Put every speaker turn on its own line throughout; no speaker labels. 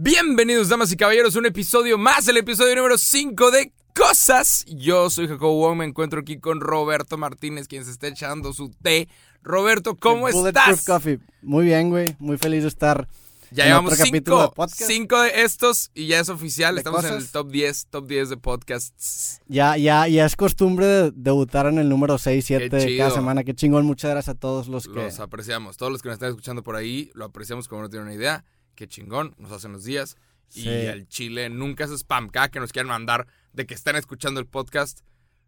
Bienvenidos, damas y caballeros, a un episodio más, el episodio número 5 de Cosas. Yo soy Jacobo Wong, me encuentro aquí con Roberto Martínez, quien se está echando su té. Roberto, ¿cómo estás?
Coffee. Muy bien, güey. Muy feliz de estar.
Ya
en
llevamos
otro
cinco,
de podcast.
cinco de estos y ya es oficial.
De
Estamos en el top 10, top 10 de podcasts.
Ya, ya, ya es costumbre de debutar en el número 6, 7 de
chido.
cada semana. Qué chingón. Muchas gracias a todos los que.
Los apreciamos. Todos los que nos están escuchando por ahí, lo apreciamos como no tienen una idea. Qué chingón, nos hacen los días. Y al chile nunca es spam. Cada que nos quieran mandar de que están escuchando el podcast,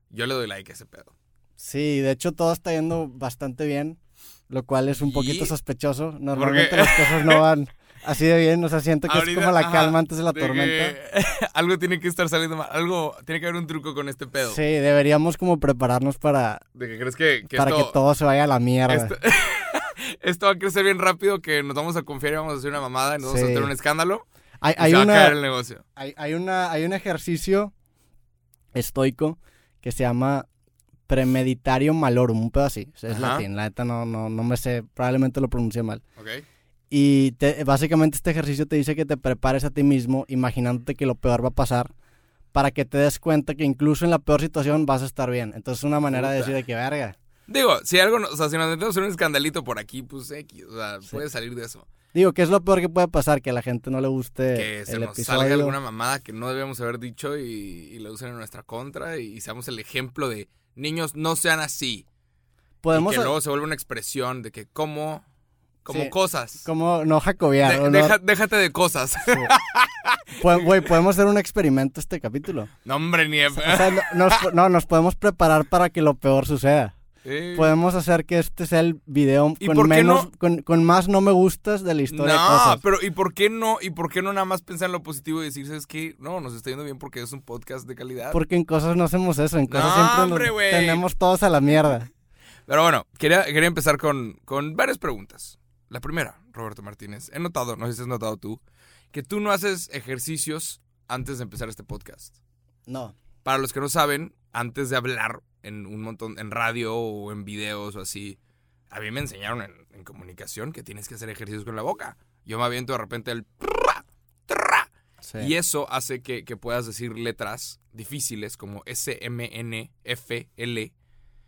yo le doy like a ese pedo.
Sí, de hecho todo está yendo bastante bien, lo cual es un
¿Y?
poquito sospechoso. Normalmente las cosas no van así de bien. O sea, siento que
Ahorita,
es como la calma antes de la
de
tormenta.
que algo tiene que estar saliendo mal. Algo, tiene que haber un truco con este pedo.
Sí, deberíamos como prepararnos para,
De que crees que, que
para
esto,
que todo se vaya a la mierda.
esto, esto va a crecer bien rápido, que nos vamos a confiar y vamos a hacer una mamada y nos vamos a tener un escándalo.
Hay,
y
hay
se va a caer el negocio.
hay, hay una, hay un ejercicio estoico que se llama premeditario malorum, un pedo así. Es
Ajá.
latín, la neta no, no, no me sé, probablemente lo pronuncié mal.
¿Ok?
Y te- básicamente este ejercicio te dice que te prepares a ti mismo imaginándote que lo peor va a pasar para que te des cuenta que incluso en la peor situación vas a estar bien. Entonces es una manera de decir de que verga.
Digo, si algo, o sea, si nos metemos en un escandalito por aquí, pues X, o sea,
Sí.
puede salir de eso.
Digo, ¿qué es lo peor que puede pasar? Que a la gente no le guste
que se
el
nos
episodio.
salga alguna mamada que no debíamos haber dicho y, y la usen en nuestra contra y, seamos el ejemplo de niños no sean así.
Podemos
y que luego se vuelve una expresión de que como, como
Sí.
cosas.
como no jacobear.
De-
no-
déjate de cosas.
Güey, podemos hacer un experimento este capítulo.
no, hombre, ni...
O sea, no, nos, no, nos podemos preparar para que lo peor suceda.
Sí.
Podemos hacer que este sea el video
¿Y
con menos,
no?
con, con más no me gustas de la historia de
No,
cosas.
pero ¿y por qué no? ¿Y por qué no nada más pensar en lo positivo y decirse es que no, nos está yendo bien porque es un podcast de calidad?
Porque en cosas no hacemos eso, en cosas
No,
siempre nos
hombre, güey.
tenemos todos a la mierda.
Pero bueno, quería, quería empezar con, con varias preguntas. La primera, Roberto Martínez, he notado, no sé si has notado tú, que tú no haces ejercicios antes de empezar este podcast.
No.
Para los que no saben, antes de hablar en un montón, en radio o en videos o así, a mí me enseñaron en, en comunicación que tienes que hacer ejercicios con la boca. Yo me aviento de repente el...
Sí.
y eso hace que, que puedas decir letras difíciles como S, M, N, F, L.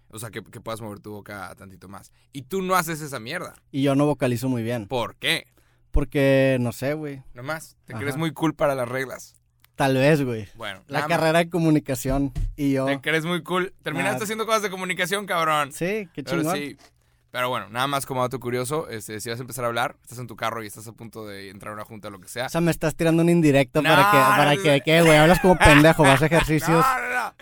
O sea, que, que puedas mover tu boca tantito más. Y tú no haces esa mierda.
Y yo no vocalizo muy bien.
¿Por qué?
Porque, no sé, güey.
Nomás. Te
Ajá.
crees muy cool para las reglas.
Tal vez, güey.
Bueno,
La carrera de comunicación y yo.
Te crees muy cool. Terminaste
Nada.
haciendo cosas de comunicación, cabrón.
Sí, qué
Pero
chingón.
sí. Pero bueno, nada más como dato curioso, este, si vas a empezar a hablar, estás en tu carro y estás a punto de entrar a una junta o lo que sea.
O sea, me estás tirando un indirecto
No,
para que, para
no,
que. ¿qué, güey? Hablas como pendejo, vas a ejercicios.
No.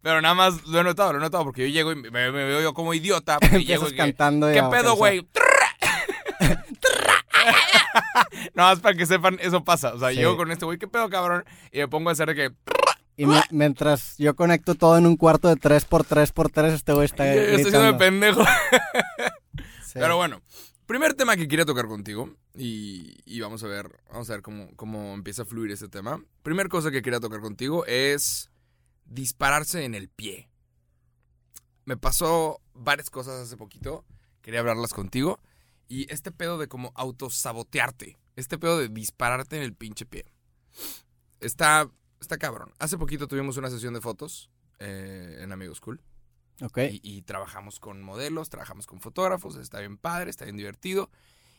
Pero nada más lo he notado, lo he notado porque yo llego y me, me veo yo como idiota. Llego
Empiezas
y que,
cantando. y
¿Qué
a
pedo, güey? Nada más para que sepan, eso pasa. O sea,
Sí.
llego con este güey, ¿qué pedo, cabrón? Y me pongo a hacer de que.
Y me- mientras yo conecto todo en un cuarto de 3x3x3, este güey está
estoy
gritando.
pendejo.
Sí.
Pero bueno, primer tema que quería tocar contigo. Y, y vamos a ver, vamos a ver cómo, cómo empieza a fluir este tema. Primer cosa que quería tocar contigo es dispararse en el pie. Me pasó varias cosas hace poquito. Quería hablarlas contigo. Y este pedo de como autosabotearte. Este pedo de dispararte en el pinche pie. Está, está cabrón. Hace poquito tuvimos una sesión de fotos eh, en Amigos Cool.
Ok.
Y, y trabajamos con modelos, trabajamos con fotógrafos, está bien padre, está bien divertido.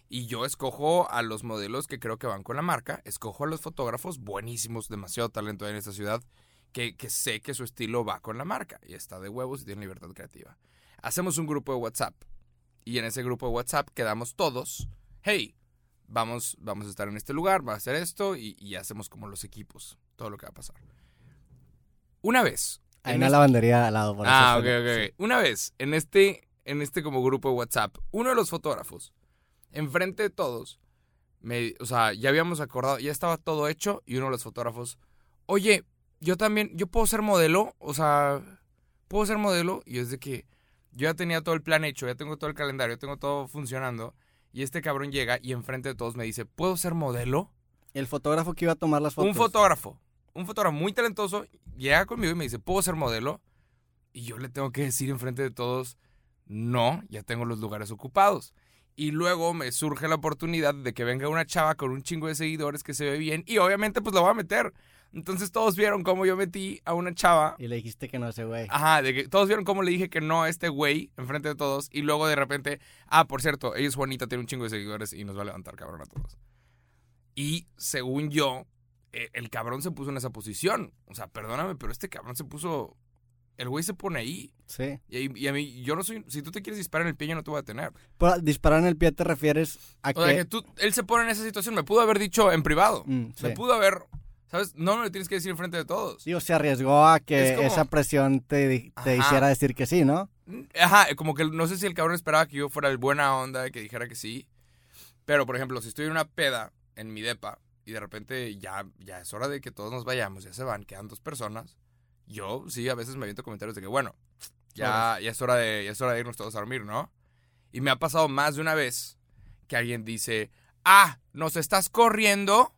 Y yo escojo a los modelos que creo que van con la marca, escojo a los fotógrafos buenísimos, demasiado talento hay en esta ciudad, que, que sé que su estilo va con la marca y está de huevos y tiene libertad creativa. Hacemos un grupo de WhatsApp y en ese grupo de WhatsApp quedamos todos, hey, vamos, vamos a estar en este lugar, va a hacer esto y, y hacemos como los equipos, todo lo que va a pasar. Una vez,
Hay
en
una
este-
lavandería al lado. por
Ah, ok, ok. Una vez, en este, en este como grupo de WhatsApp, uno de los fotógrafos, enfrente de todos, me, o sea, ya habíamos acordado, ya estaba todo hecho, y uno de los fotógrafos, oye, yo también, yo puedo ser modelo, o sea, puedo ser modelo, y es de que yo ya tenía todo el plan hecho, ya tengo todo el calendario, tengo todo funcionando, y este cabrón llega y enfrente de todos me dice, ¿puedo ser modelo?
El fotógrafo que iba a tomar las fotos.
Un fotógrafo, un fotógrafo muy talentoso, llega conmigo y me dice, ¿puedo ser modelo? Y yo le tengo que decir enfrente de todos, no, ya tengo los lugares ocupados. Y luego me surge la oportunidad de que venga una chava con un chingo de seguidores que se ve bien. Y obviamente, pues la voy a meter. Entonces todos vieron cómo yo metí a una chava.
Y le dijiste que no a ese güey.
Ajá, de que todos vieron cómo le dije que no a este güey enfrente de todos. Y luego de repente, ah, por cierto, ella es Juanita, tiene un chingo de seguidores y nos va a levantar cabrón a todos. Y según yo, el cabrón se puso en esa posición. O sea, perdóname, pero este cabrón se puso. El güey se pone ahí.
Sí.
Y, y a mí, yo no soy. Si tú te quieres disparar en el pie, yo no te voy a tener.
Disparar en el pie te refieres a
O sea,
que...
tú, él se pone en esa situación. Me pudo haber dicho en privado.
Mm, sí.
Me pudo haber. ¿Sabes? No me lo tienes que decir enfrente de todos.
Digo, se arriesgó a que
Es como-
esa presión te, te hiciera decir que sí, ¿no?
Ajá, como que no sé si el cabrón esperaba que yo fuera el buena onda, que dijera que sí. Pero, por ejemplo, si estoy en una peda en mi depa y de repente ya, ya es hora de que todos nos vayamos, ya se van, quedan dos personas. Yo sí, a veces me aviento comentarios de que, bueno, ya, ya, es hora de, ya es hora de irnos todos a dormir, ¿no? Y me ha pasado más de una vez que alguien dice, ah, ¿nos estás corriendo?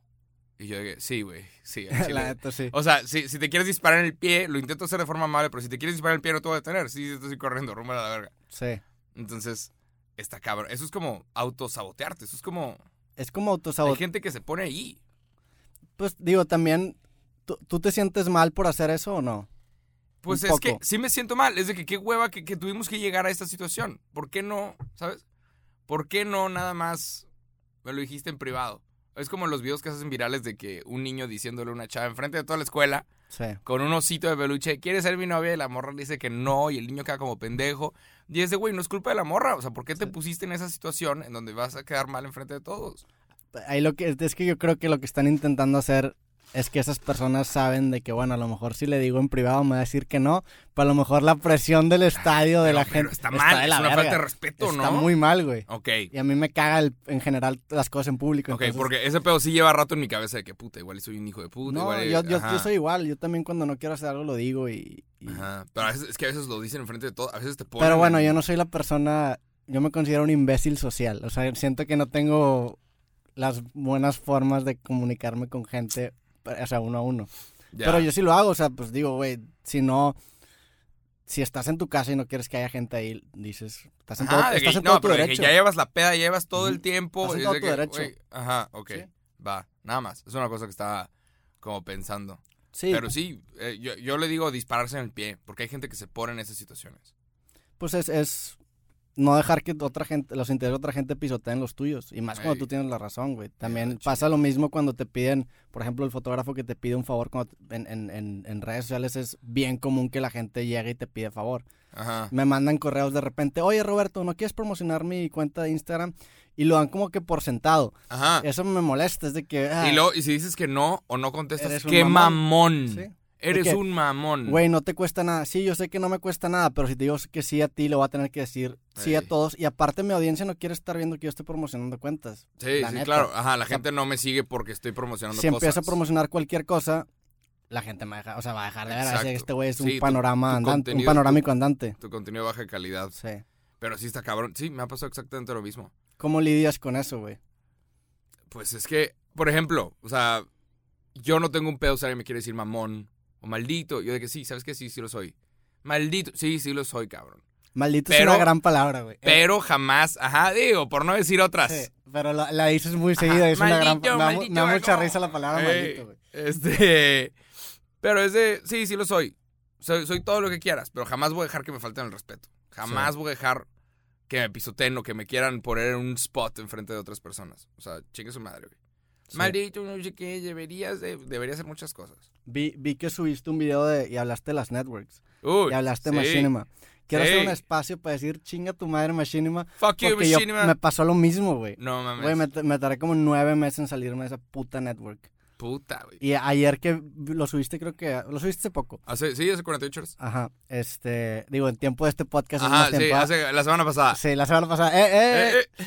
Y yo digo, sí, güey, sí. al chile".
La neta, sí.
O sea, si, si te quieres disparar en el pie, lo intento hacer de forma amable, pero si te quieres disparar en el pie no te voy a detener. Sí, estoy corriendo, rumbo a la verga.
Sí.
Entonces, está cabrón. Eso es como autosabotearte. Eso es como.
Es como
Hay
autosabotaje.
gente que se pone ahí.
Pues digo, también, ¿tú, te sientes mal por hacer eso o no?
Pues
Un
es que sí me siento mal. Es de que qué hueva que, que tuvimos que llegar a esta situación. ¿Por qué no? ¿Sabes? ¿Por qué no nada más me lo dijiste en privado? Es como los videos que hacen virales de que un niño diciéndole a una chava enfrente de toda la escuela
Sí.
con un osito de peluche, ¿quieres ser mi novia? Y la morra le dice que no, y el niño queda como pendejo. Y es de, güey, no es culpa de la morra. O sea, ¿por qué te
Sí.
pusiste en esa situación en donde vas a quedar mal enfrente de todos?
Ahí lo que es que yo creo que lo que están intentando hacer es que esas personas saben de que, bueno, a lo mejor si le digo en privado me va a decir que no, pero a lo mejor la presión del estadio de
Pero-
la
pero
gente
está mal,
de
es una
verga.
falta de respeto,
Está
¿no?
muy mal, güey.
Ok.
Y a mí me caga el- en general las cosas en público.
Ok,
entonces-
porque ese pedo sí lleva rato en mi cabeza de que puta, igual soy un hijo de puta.
No,
igual,
yo, yo, yo soy igual. Yo también cuando no quiero hacer algo lo digo y... y-
Ajá. Pero a veces, es que a veces lo dicen enfrente de todos. A veces te ponen.
Pero bueno,
en-
yo no soy la persona... Yo me considero un imbécil social. O sea, siento que no tengo las buenas formas de comunicarme con gente, o sea, uno a uno. Pero yo sí lo hago, o sea, pues digo, güey, si no... Si estás en tu casa y no quieres que haya gente ahí, dices, estás en todo,
Ajá, que-
estás en
no,
todo tu derecho.
ya llevas la peda, llevas todo el tiempo.
Estás en todo tu
que,
derecho.
ajá, ok.
Sí.
Va, nada más. Es una cosa que estaba como pensando.
Sí,
Pero sí, eh, yo, yo le digo dispararse en el pie, porque hay gente que se pone en esas situaciones.
pues es, es no dejar que otra gente, los intereses de otra gente pisoteen los tuyos. Y más cuando tú tienes la razón, güey. También pasa lo mismo cuando te piden, por ejemplo, el fotógrafo que te pide un favor cuando en, en, en, en redes sociales es bien común que la gente llegue y te pide favor.
Ajá.
Me mandan correos de repente, oye Roberto, ¿no quieres promocionar mi cuenta de Instagram? Y lo dan como que por sentado.
Ajá.
Eso me molesta, es de que... ah,
Y, luego, y si dices que no o no contestas, ¡qué mamón!
mamón. Sí.
Eres
que,
un mamón.
Güey, no te cuesta nada. Sí, yo sé que no me cuesta nada, pero si te digo que sí a ti, le voy a tener que decir sí a todos. Y aparte, mi audiencia no quiere estar viendo que yo estoy promocionando cuentas.
sí,
la
sí,
neta.
claro. Ajá, la
O sea,
gente no me sigue porque estoy promocionando
Si
cosas.
empiezo a promocionar cualquier cosa, la gente me deja, o sea, va a dejar de ver. Así que este güey es un panorama
tu
andante, un panorámico andante.
Tu contenido baja de calidad.
Sí.
Pero sí está cabrón. Sí, me ha pasado exactamente lo mismo.
¿Cómo lidias con eso, güey?
Pues es que, por ejemplo, o sea, yo no tengo un pedo si alguien me quiere decir mamón o maldito. Yo de que sí, ¿sabes qué? Sí, sí lo soy. Maldito. Sí, sí lo soy, cabrón.
Maldito es una gran palabra, güey.
Pero jamás, ajá, digo, por no decir otras.
sí, pero la, la dices muy seguida, es una gran
maldito,
me da, mucha risa la palabra maldito, güey.
Este. Pero es de. Sí, sí lo soy. soy. Soy todo lo que quieras, pero jamás voy a dejar que me falten el respeto. Jamás voy a dejar que me pisoteen o que me quieran poner en un spot enfrente de otras personas. O sea, chingue su madre, güey.
Sí.
Maldito, no sé qué, deberías de, debería hacer muchas cosas.
Vi, vi que subiste un video de, y hablaste de las networks.
Uy,
Y hablaste de
sí.
Machinima. Quiero
Sí.
hacer un espacio para decir chinga tu madre Machinima.
Fuck you,
Porque yo,
Machinima.
me pasó lo mismo, güey.
No mames.
Güey, me, me tardé como nueve meses en salirme de esa puta network.
Puta, güey.
Y ayer que lo subiste, creo que... Lo subiste hace poco.
Hace, sí, hace 48 horas.
Ajá. Este... Digo, en tiempo de este podcast es
Ajá,
más
sí,
tiempo.
hace, la semana pasada.
Sí, la semana pasada. ¡Eh, eh!
Eh, eh.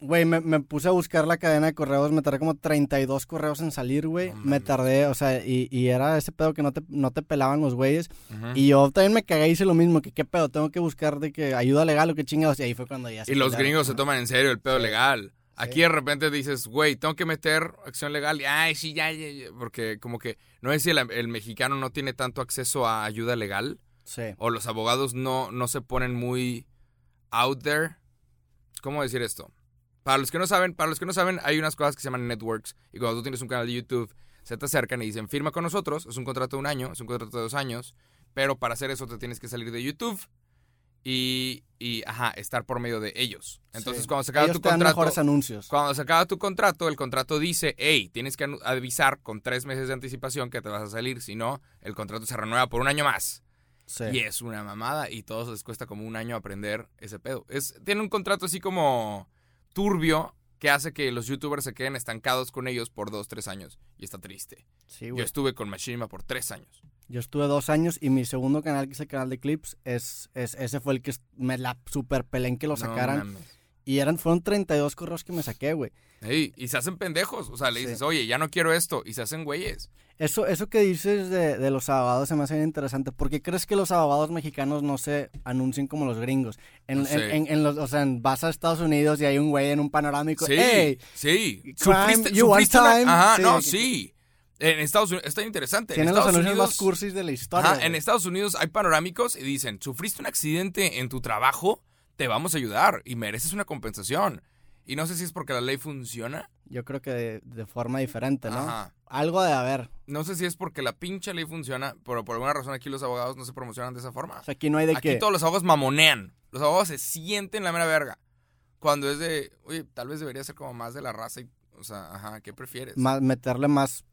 Güey, me, me puse a buscar la cadena de correos. Me tardé como 32 correos en salir, güey.
No
me tardé, o sea, y, y era ese pedo que no te, no te pelaban los güeyes.
Ujú.
Y yo también me cagué y hice lo mismo. Que qué pedo, tengo que buscar de que ayuda legal o qué chingados. Y ahí fue cuando ya se
Y los gringos se toman en serio el pedo
Sí.
legal. Aquí
Sí.
de repente dices, güey, tengo que meter acción legal. Y, ay, sí, ya, ya, ya", Porque como que, no es si el, el mexicano no tiene tanto acceso a ayuda legal.
Sí.
O los abogados no, no se ponen muy out there. ¿Cómo decir esto? Para los que no saben, para los que no saben, hay unas cosas que se llaman networks. Y cuando tú tienes un canal de YouTube, se te acercan y dicen, firma con nosotros. Es un contrato de un año, es un contrato de dos años. Pero para hacer eso te tienes que salir de YouTube y, y ajá, estar por medio de ellos. Entonces,
Sí.
cuando se acaba
Ellos
tu
te dan
contrato,
mejores anuncios.
cuando se acaba tu contrato, el contrato dice, hey, tienes que avisar con tres meses de anticipación que te vas a salir, si no, el contrato se renueva por un año más.
Sí.
Y es una mamada y todos les cuesta como un año aprender ese pedo. Es, tiene un contrato así como turbio que hace que los youtubers se queden estancados con ellos por dos, tres años. Y está triste.
Sí,
Yo estuve con Machinima por tres años.
Yo estuve dos años y mi segundo canal, que es el canal de clips, es, es ese fue el que me la super pelé en que lo sacaran. Y eran, fueron 32 correos que me saqué, güey.
Ey, y se hacen pendejos. O sea, le
Sí.
dices, oye, ya no quiero esto. Y se hacen güeyes.
Eso, eso que dices de, de los abogados se me hace bien interesante. ¿Por qué crees que los abogados mexicanos no se anuncien como los gringos? En, en- en- en los, o sea, en- vas a Estados Unidos y hay un güey en un panorámico.
Sí, sí.
crime,
Sufriste,
you want
una-? Ajá,
Sí,
no, sí. En Estados Unidos, está interesante. En
Tienen los
Estados
anuncios
Unidos,
más cursis de la historia.
Ajá, en. Estados Unidos hay panorámicos y dicen, sufriste un accidente en tu trabajo, te vamos a ayudar y mereces una compensación. Y no sé si es porque la ley funciona.
Yo creo que de, de forma diferente, ¿no?
Ajá.
Algo de haber.
No sé si es porque la pinche ley funciona, pero por alguna razón aquí los abogados no se promocionan de esa forma.
O sea, aquí no hay de
Aquí
que...
todos los abogados mamonean. Los abogados se sienten la mera verga. Cuando es de, oye, tal vez debería ser como más de la raza y, o sea, ajá, ¿qué prefieres?
ma- meterle más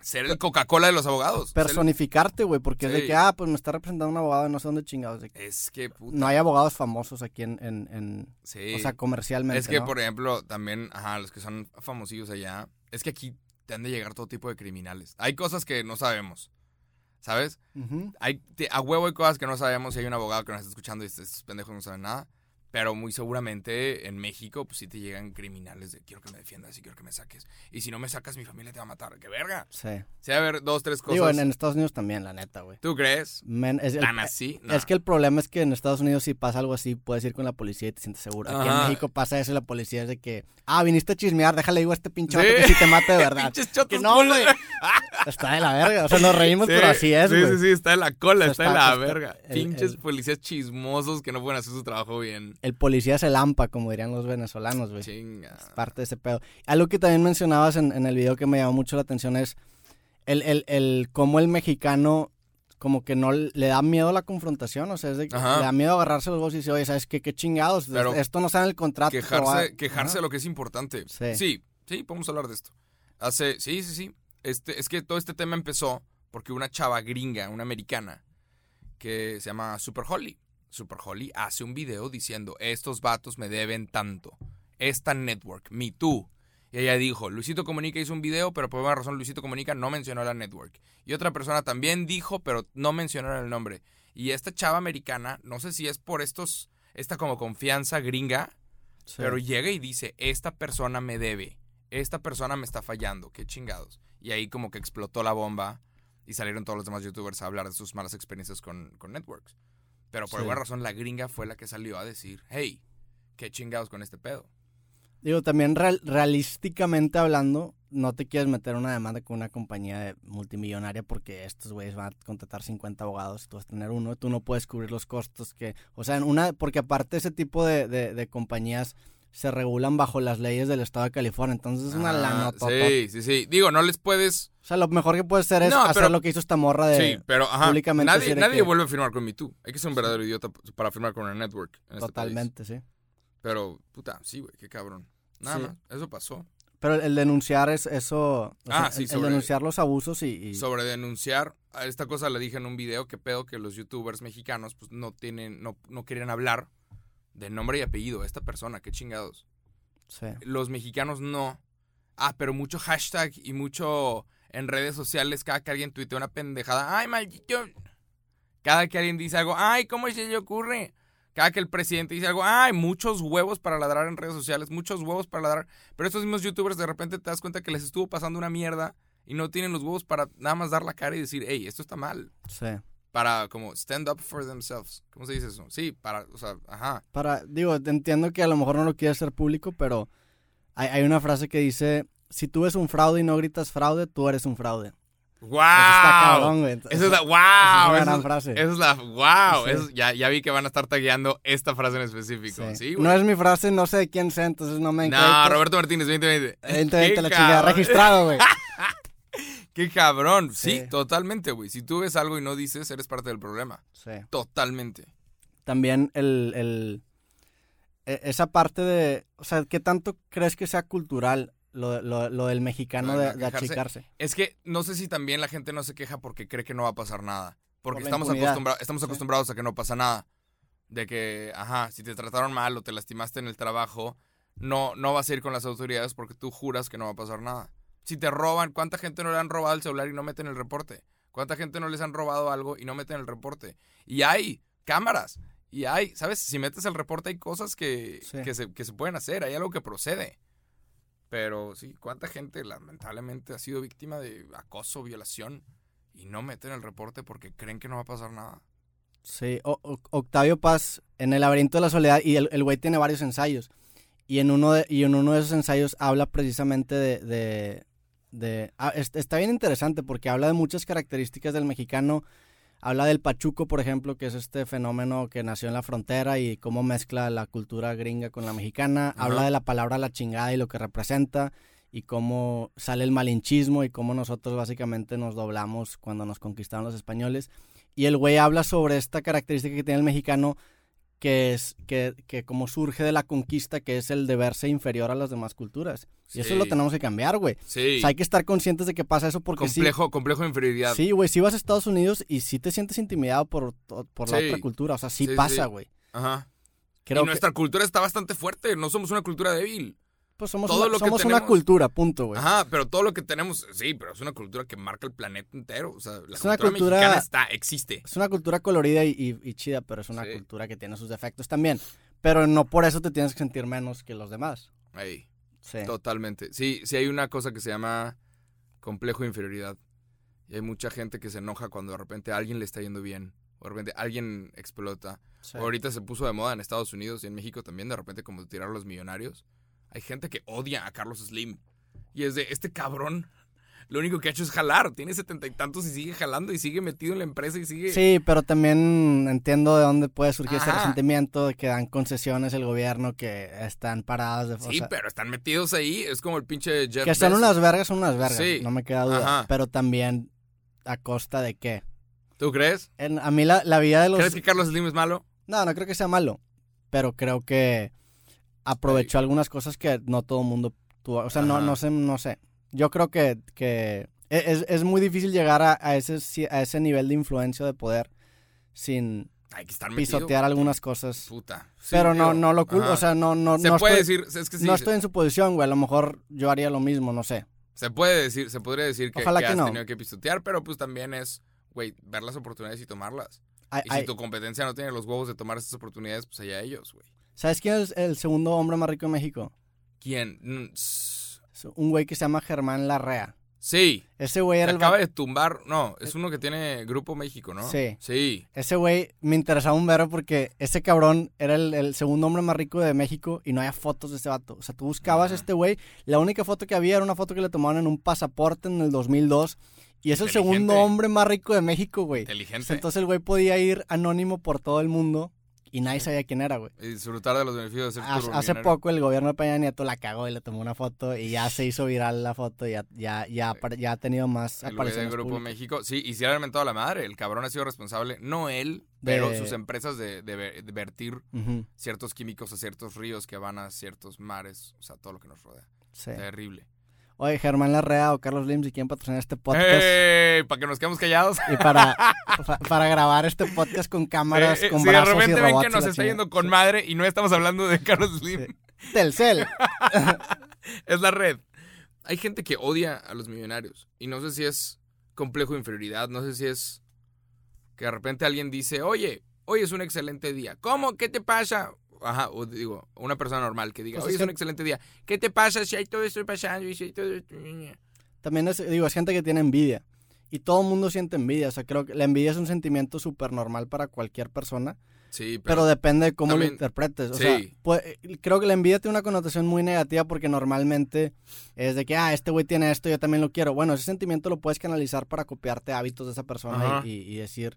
Ser el Coca-Cola de los abogados.
Personificarte, güey, porque es de que, ah, pues me está representando un abogado de no sé dónde chingados. de que
Es que, puta,
no hay abogados famosos aquí en, en, en-
sí.
o sea, comercialmente,
Es que,
¿no?
por ejemplo, también, ajá, los que son famosillos allá, es que aquí te han de llegar todo tipo de criminales. Hay cosas que no sabemos, ¿sabes? Hay, te- a huevo hay cosas que no sabemos si hay un abogado que nos está escuchando y estos pendejos no saben nada. Pero muy seguramente en México, pues sí te llegan criminales de quiero que me defiendas y quiero que me saques. Y si no me sacas, mi familia te va a matar. ¡Qué verga!
Sí.
Sí, a ver, dos, tres cosas.
Digo, en, en Estados Unidos también, la neta, güey.
¿Tú crees?
Men, es, el-
¿Tan así? No.
es que el problema es que en Estados Unidos si pasa algo así, puedes ir con la policía y te sientes seguro. Aquí en. México pasa eso y la policía es de que, ah, viniste a chismear, déjale digo a este pinche
Sí.
vato que sí te mate de verdad. Que no, güey. Está de la verga. O sea, nos reímos,
Sí,
pero así es,
Sí,
güey.
sí, sí, está en la cola, está,
sea,
en la
está-
verga.
el-
Pinches
el-
policías chismosos que no pueden hacer su trabajo bien.
El policía es el AMPA, como dirían los venezolanos, güey.
Chinga.
Es parte de ese pedo. Algo que también mencionabas en, en el video que me llamó mucho la atención es el, el, el cómo el mexicano como que no le da miedo a la confrontación, o sea, es de que
Ajá.
le da miedo agarrarse los huevos y dice, oye, ¿sabes qué? ¿Qué chingados?
Pero
Esto no está en el contrato.
Quejarse, quejarse de lo que es importante.
Sí.
sí, sí, podemos hablar de esto. Hace, sí, sí, sí. Este, es que todo este tema empezó porque una chava gringa, una americana, que se llama Super Holly. Super Holly hace un video diciendo, estos vatos me deben tanto. Esta network, Me Too. Y ella dijo, Luisito Comunica hizo un video, pero por alguna razón Luisito Comunica no mencionó la network. Y otra persona también dijo, pero no mencionaron el nombre. Y esta chava americana, no sé si es por estos, esta como confianza gringa,
Sí.
pero llega y dice, esta persona me debe, esta persona me está fallando, qué chingados. Y ahí como que explotó la bomba y salieron todos los demás youtubers a hablar de sus malas experiencias con, con networks. Pero por
Sí.
alguna razón la gringa fue la que salió a decir, hey, qué chingados con este pedo.
Digo, también real- realísticamente hablando, no te quieres meter una demanda con una compañía de- multimillonaria porque estos güeyes van a contratar 50 abogados y tú vas a tener uno, tú no puedes cubrir los costos que, o sea, en una, porque aparte ese tipo de, de- de compañías se regulan bajo las leyes del estado de California, entonces es una
Ah,
lana.
Sí, sí, sí. Digo, no les puedes...
O sea, lo mejor que puedes hacer es
No,
hacer
pero-
lo que hizo esta morra de...
sí, pero ajá,
públicamente
nadie,
que-
vuelve a firmar con Me Too. Hay que ser un verdadero idiota para firmar con una network. en este país.
totalmente, sí.
Pero, puta, sí, güey, qué cabrón. Nada
Sí.
más, eso pasó.
Pero el denunciar es eso, o sea,
Ah, sí,
el, el
sobre-
denunciar los abusos y... y-
sobre denunciar esta cosa le dije en un video que pedo que los youtubers mexicanos pues no tienen no, no querían hablar de nombre y apellido esta persona qué chingados
sí.
los mexicanos no ah pero mucho hashtag y mucho en redes sociales cada que alguien tuitea una pendejada ay maldito cada que alguien dice algo ay cómo se le ocurre cada que el presidente dice algo ay muchos huevos para ladrar en redes sociales muchos huevos para ladrar pero estos mismos youtubers de repente te das cuenta que les estuvo pasando una mierda y no tienen los huevos para nada más dar la cara y decir, hey, esto está mal.
Sí.
Para como stand up for themselves. ¿Cómo se dice eso? Sí, para, o sea, ajá.
Para, digo, entiendo que a lo mejor no lo quieres hacer público, pero hay, hay una frase que dice, si tú ves un fraude y no gritas fraude, tú eres un fraude.
¡Wow!
Eso está cabrón, güey.
Eso es la,
Esa
wow.
es una
Eso
gran
es-
frase.
Esa es la, wow.
Sí.
Eso- ya, ya vi que van a estar tagueando esta frase en específico.
Sí.
Sí, güey.
no es mi frase, no sé de quién sea, entonces no me
No. Roberto Martínez, 2020.
Evidentemente
Qué
la chingada registrado, güey.
Qué cabrón. Sí,
Sí.
totalmente, güey. Si tú ves algo y no dices, eres parte del problema.
Sí.
Totalmente.
También el, el- e- esa parte de, o sea, ¿qué tanto crees que sea cultural lo, lo- lo del mexicano
de
achicarse?
Es que no sé si también la gente no se queja porque cree que no va a pasar nada. Porque
Por
estamos, acostumbra- estamos
Sí.
acostumbrados a que no pasa nada. De que, ajá, si te trataron mal o te lastimaste en el trabajo, no, no vas a ir con las autoridades porque tú juras que no va a pasar nada. Si te roban, ¿cuánta gente no le han robado el celular y no meten el reporte? ¿Cuánta gente no les han robado algo y no meten el reporte? Y hay cámaras. Y hay, ¿sabes? Si metes el reporte hay cosas que,
Sí.
que, se, que se pueden hacer. Hay algo que procede. Pero sí, ¿cuánta gente lamentablemente ha sido víctima de acoso, violación y no meten el reporte porque creen que no va a pasar nada?
Sí, O- O- Octavio Paz en El laberinto de la soledad y el el güey tiene varios ensayos. Y en uno de, y en uno de esos ensayos habla precisamente de... de, de- ah, es- está bien interesante porque habla de muchas características del mexicano. Habla del pachuco, por ejemplo, que es este fenómeno que nació en la frontera y cómo mezcla la cultura gringa con la mexicana. Habla de la palabra la chingada y lo que representa y cómo sale el malinchismo y cómo nosotros básicamente nos doblamos cuando nos conquistaron los españoles. Y el güey habla sobre esta característica que tiene el mexicano, que es que, que como surge de la conquista, que es el de verse inferior a las demás culturas. Y eso lo tenemos que cambiar, güey.
Sí.
O sea, hay que estar conscientes de que pasa eso porque sí-
complejo, complejo de inferioridad.
sí, güey, si vas a Estados Unidos y sí te sientes intimidado por, por la otra cultura. O sea, sí, pasa, güey.
Ajá.
Creo
y
que
nuestra cultura está bastante fuerte. No somos una cultura débil.
Pues somos,
todo
una,
lo que
somos una cultura, punto, güey.
Ajá, pero todo lo que tenemos, sí, pero es una cultura que marca el planeta entero. O sea, la
Es una
cultura,
cultura-
mexicana está, existe.
Es una cultura colorida y, y- y chida, pero es una
Sí.
cultura que tiene sus defectos también. Pero no por eso te tienes que sentir menos que los demás.
Ahí.
Sí.
Totalmente. Sí, sí hay una cosa que se llama complejo de inferioridad. Y hay mucha gente que se enoja cuando de repente a alguien le está yendo bien. O de repente alguien explota.
sí.
O ahorita se puso de moda en Estados Unidos y en México también, de repente como tirar a los millonarios. Hay gente que odia a Carlos Slim. Y es de, este cabrón, lo único que ha hecho es jalar. Tiene setenta y tantos y sigue jalando y sigue metido en la empresa y sigue...
Sí, pero también entiendo de dónde puede surgir ese resentimiento de que dan concesiones el gobierno que están paradas de o
Sí,
sea,
pero están metidos ahí. Es como el pinche Jeff
que son
Bezos.
unas vergas, son unas vergas,
Sí.
no me queda duda.
Ajá.
Pero también a costa de qué.
¿Tú crees?
En- a mí la, la vida de los...
¿Crees que Carlos Slim es malo?
No, no creo que sea malo, pero creo que aprovechó algunas cosas que no todo el mundo tuvo. O sea, no,
Ajá.
no sé, no sé. Yo creo que, que e, es, es muy difícil llegar a, a ese, a ese nivel de influencia de poder sin
Hay que estar metido.
pisotear algunas cosas.
Puta. Sí,
pero no, no lo culpo, o sea, no, no,
se
no
puede
estoy,
decir, es que sí,
no
se-
estoy en su posición, güey. A lo mejor yo haría lo mismo, no sé.
se puede decir, se podría decir que,
Ojalá
que
que
has
no.
tenido que pisotear, pero pues también es, güey, ver las oportunidades y tomarlas.
Ay-
Y
ay,
si tu competencia no tiene los huevos de tomar esas oportunidades, pues allá ellos, güey.
¿Sabes quién es el segundo hombre más rico de México?
¿Quién? Mm,
un güey que se llama Germán Larrea.
Sí,
Ese güey era el
acaba
va-
de tumbar. No, es uno que tiene Grupo México, ¿no?
Sí.
Sí.
Ese güey me interesaba un verbo porque ese cabrón era el, el segundo hombre más rico de México y no había fotos de ese vato. O sea, tú buscabas a
Ajá.
este güey, la única foto que había era una foto que le tomaron en un pasaporte en el 2002 y es el segundo hombre más rico de México, güey.
Inteligente.
Entonces el güey podía ir anónimo por todo el mundo y nadie sabía quién era, güey.
Y disfrutar de los beneficios de ser
Hace, hace poco el gobierno de Peña Nieto la cagó y le tomó una foto y ya se hizo viral la foto y ya, ya, ya, ya ha tenido más
El
apariciones
Grupo
públicas.
México. Sí, y si le han mentado a la madre. El cabrón ha sido responsable, no él, pero
De-
sus empresas de, de ver- de vertir ciertos químicos a ciertos ríos que van a ciertos mares. O sea, todo lo que nos rodea.
sí.
Terrible.
Oye, Germán Larrea o Carlos Lim, si quieren patrocinar este podcast.
¡Ey! Para que nos quedemos callados.
Y para, pa- para grabar este podcast con cámaras,
Eh, eh,
con
si de
y
repente ven que nos está
chingada.
yendo con
Sí.
madre y no estamos hablando de Carlos Slim.
Sí. Telcel.
Es la red. Hay gente que odia a los millonarios. Y no sé si es complejo de inferioridad. No sé si es que de repente alguien dice, oye, hoy es un excelente día. ¿Cómo? ¿Qué te pasa? Ajá, o digo, una persona normal que diga,
Pues
hoy
es
es un excelente día. ¿Qué te pasa si hay todo esto pasando y si hay todo esto?
También es, digo, es gente que tiene envidia. Y todo el mundo siente envidia. O sea, creo que la envidia es un sentimiento súper normal para cualquier persona.
Sí,
pero, depende de cómo
también-
lo interpretes. O
sí.
sea, pues, creo que la envidia tiene una connotación muy negativa porque normalmente es de que, ah, este güey tiene esto, yo también lo quiero. Bueno, ese sentimiento lo puedes canalizar para copiarte hábitos de esa persona
Ajá.
y, y- y decir,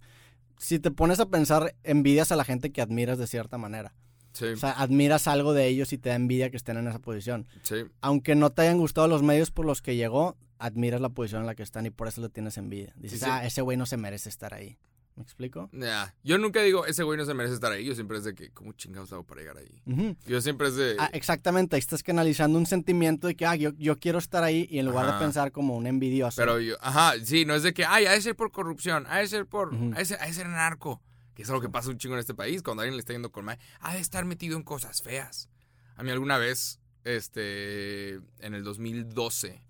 si te pones a pensar, envidias a la gente que admiras de cierta manera.
Sí,
O sea, admiras algo de ellos y te da envidia que estén en esa posición.
sí.
Aunque no te hayan gustado los medios por los que llegó, admiras la posición en la que están y por eso le tienes envidia. Dices,
Sí,
ah, ese güey no se merece estar ahí. ¿Me explico?
Nah, Yo nunca digo, ese güey no se merece estar ahí. Yo siempre es de que, ¿cómo chingados hago para llegar ahí? Yo siempre es de.
Ah, exactamente, ahí estás canalizando un sentimiento de que ah, yo, yo quiero estar ahí y en lugar
Ajá.
de pensar como un envidioso.
Pero yo, ajá, sí, no es de que, ay, ha de ser por corrupción, ha de ser por, narco. Es algo que pasa un chingo en este país, cuando alguien le está yendo con mal, ha de estar metido en cosas feas. A mí alguna vez, este, en el 2012,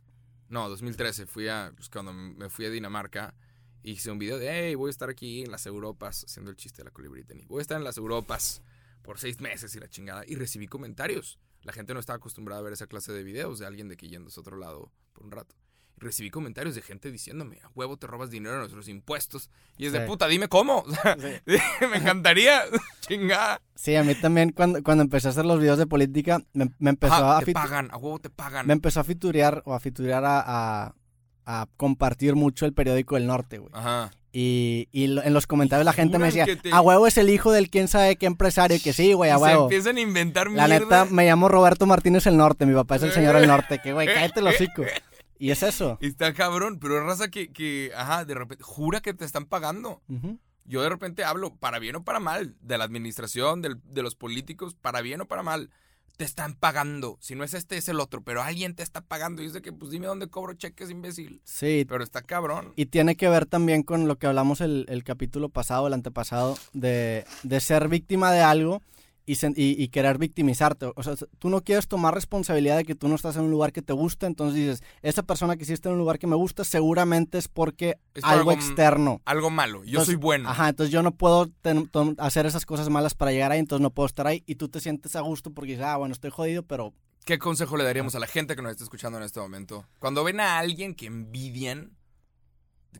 no, 2013, fui a, pues cuando me fui a Dinamarca, hice un video de, hey, voy a estar aquí en las Europas, haciendo el chiste de la colibrita. Voy a estar en las Europas por seis meses y la chingada. Y recibí comentarios. La gente no estaba acostumbrada a ver esa clase de videos de alguien de que yendo a otro lado por un rato. Recibí comentarios de gente diciéndome, a huevo te robas dinero de nuestros impuestos. Y es de
Sí.
puta, dime cómo. O sea, me encantaría. Chingada.
Sí, a mí también cuando, cuando empecé a hacer los videos de política, me, me empezó a
te pagan, a huevo te pagan.
me empezó a fiturear o a fiturear a, a- a compartir mucho el periódico del norte, güey.
Ajá.
Y, y en los comentarios la gente me decía,
te-
a huevo es el hijo del quién sabe qué empresario, y que sí, güey, a
se
huevo.
empiezan a inventar
La
mierda.
neta, me llamo Roberto Martínez el Norte, mi papá es el señor del Norte, que güey, cállate el hocico. Y es eso.
Está cabrón, pero es raza que, que, ajá, de repente, jura que te están pagando.
Ujú.
Yo de repente hablo, para bien o para mal, de la administración, del- de los políticos, para bien o para mal, te están pagando. Si no es este, es el otro, pero alguien te está pagando. Y de que, pues dime dónde cobro cheques, imbécil.
Sí,
Pero está cabrón.
Y tiene que ver también con lo que hablamos el, el capítulo pasado, el antepasado, de, de ser víctima de algo y, querer victimizarte. O sea, tú no quieres tomar responsabilidad de que tú no estás en un lugar que te gusta, entonces dices, esa persona que está en un lugar que me gusta seguramente es porque
Es por
algo
algo-
externo.
Algo malo. Yo
Entonces,
soy bueno.
Ajá, entonces yo no puedo ten- hacer esas cosas malas para llegar ahí, entonces no puedo estar ahí. Y tú te sientes a gusto porque dices, ah, bueno, estoy jodido, pero
¿Qué consejo le daríamos a la gente que nos está escuchando en este momento? Cuando ven a alguien que envidian,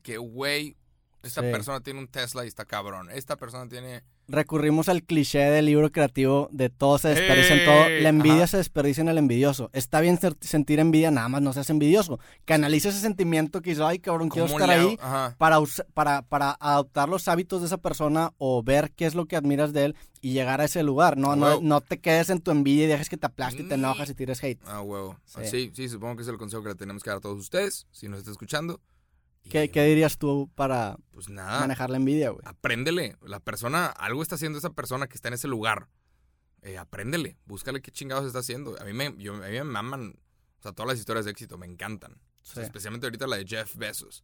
que, güey, esta
Sí.
persona tiene un Tesla y está cabrón. Esta persona tiene...
recurrimos al cliché del libro creativo de todo se desperdicia en todo.
¡Ey!
La envidia
Ajá.
se desperdicia en el envidioso. Está bien sentir envidia, nada más no seas envidioso. Canaliza ese sentimiento que dices, ay cabrón, quiero
¿cómo
estar ahí para, para, para adoptar los hábitos de esa persona o ver qué es lo que admiras de él y llegar a ese lugar. No, no, no te quedes en tu envidia y dejes que te aplaste y te
Mm.
enojas y tires hate.
Ah, huevo.
Sí.
Sí. sí, supongo que es el consejo que le tenemos que dar a todos ustedes, si nos está escuchando.
¿Qué, qué dirías tú para
Pues nada,
manejar la envidia, güey?
apréndele. La persona, algo está haciendo esa persona que está en ese lugar. Eh, apréndele, búscale qué chingados está haciendo. A mí me, yo, a mí me maman, o sea, todas las historias de éxito me encantan. O sea,
Sí.
especialmente ahorita la de Jeff Bezos.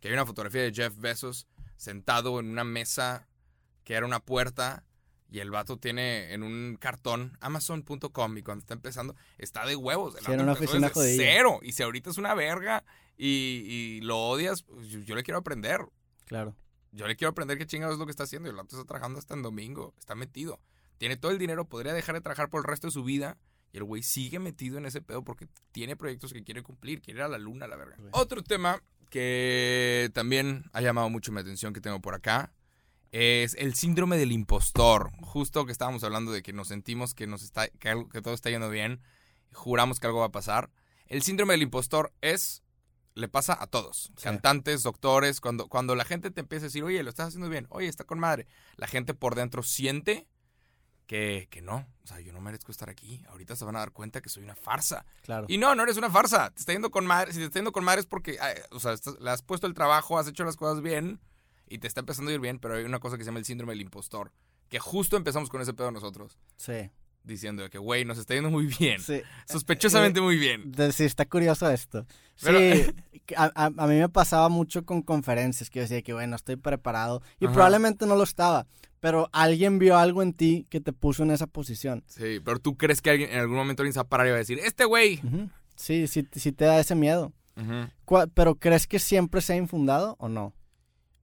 Que hay una fotografía de Jeff Bezos sentado en una mesa que era una puerta y el vato tiene en un cartón amazon.com y cuando está empezando está de huevos. El
Sí, en
vato
una oficina
desde cero y si ahorita es una verga y, y lo odias, pues, yo, yo le quiero aprender.
Claro.
Yo le quiero aprender qué chingados es lo que está haciendo. y El vato está trabajando hasta en domingo. Está metido. Tiene todo el dinero. Podría dejar de trabajar por el resto de su vida. Y el güey sigue metido en ese pedo porque tiene proyectos que quiere cumplir. Quiere ir a la luna, la verga. Otro tema que también ha llamado mucho mi atención que tengo por acá es el síndrome del impostor. Justo que estábamos hablando de que nos sentimos que, nos está, que, algo- que todo está yendo bien. Juramos que algo va a pasar. El síndrome del impostor es le pasa a todos.
Sí.
Cantantes, doctores, cuando, cuando la gente te empieza a decir, oye, lo estás haciendo bien, oye, está con madre. La gente por dentro siente que, que no. O sea, yo no merezco estar aquí. Ahorita se van a dar cuenta que soy una farsa.
Claro.
Y no, no eres una farsa. Te está yendo con madre. Si te está yendo con madre es porque, o sea, le has puesto el trabajo, has hecho las cosas bien y te está empezando a ir bien, pero hay una cosa que se llama el síndrome del impostor. Que justo empezamos con ese pedo nosotros.
Sí.
Diciendo que, güey, nos está yendo muy bien.
Sí.
Sospechosamente muy bien.
Sí, está curioso esto.
Pero-
sí, a, a- a mí me pasaba mucho con conferencias que yo decía que, bueno, estoy preparado. Y
Ajá.
probablemente no lo estaba. Pero alguien vio algo en ti que te puso en esa posición.
Sí, pero tú crees que alguien, en algún momento alguien se va a parar y va a decir, este güey.
Sí, sí, sí te da ese miedo. Pero ¿crees que siempre sea infundado o no?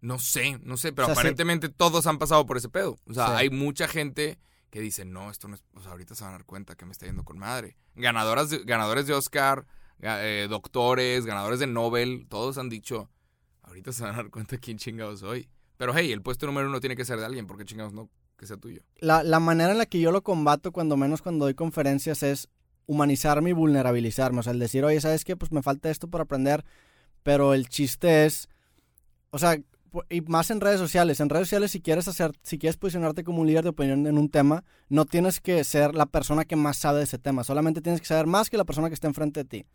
No sé, no sé, pero
O sea, sí.
aparentemente todos han pasado por ese pedo. O sea,
Sí.
hay mucha gente que dice, no, esto no es, o sea, ahorita se van a dar cuenta que me está yendo con madre. Ganadoras de- ganadores de Oscar, eh, doctores, ganadores de Nobel, todos han dicho, ahorita se van a dar cuenta quién chingados soy. Pero hey, el puesto número uno tiene que ser de alguien, porque chingados no, que sea tuyo.
La, la manera en la que yo lo combato, cuando menos cuando doy conferencias, es humanizarme y vulnerabilizarme. O sea, el decir, oye, ¿sabes qué? Pues me falta esto por aprender. Pero el chiste es, o sea, y más en redes sociales. En redes sociales, si quieres hacer, si quieres posicionarte como un líder de opinión en un tema, no tienes que ser la persona que más sabe de ese tema. Solamente tienes que saber más que la persona que está enfrente de ti.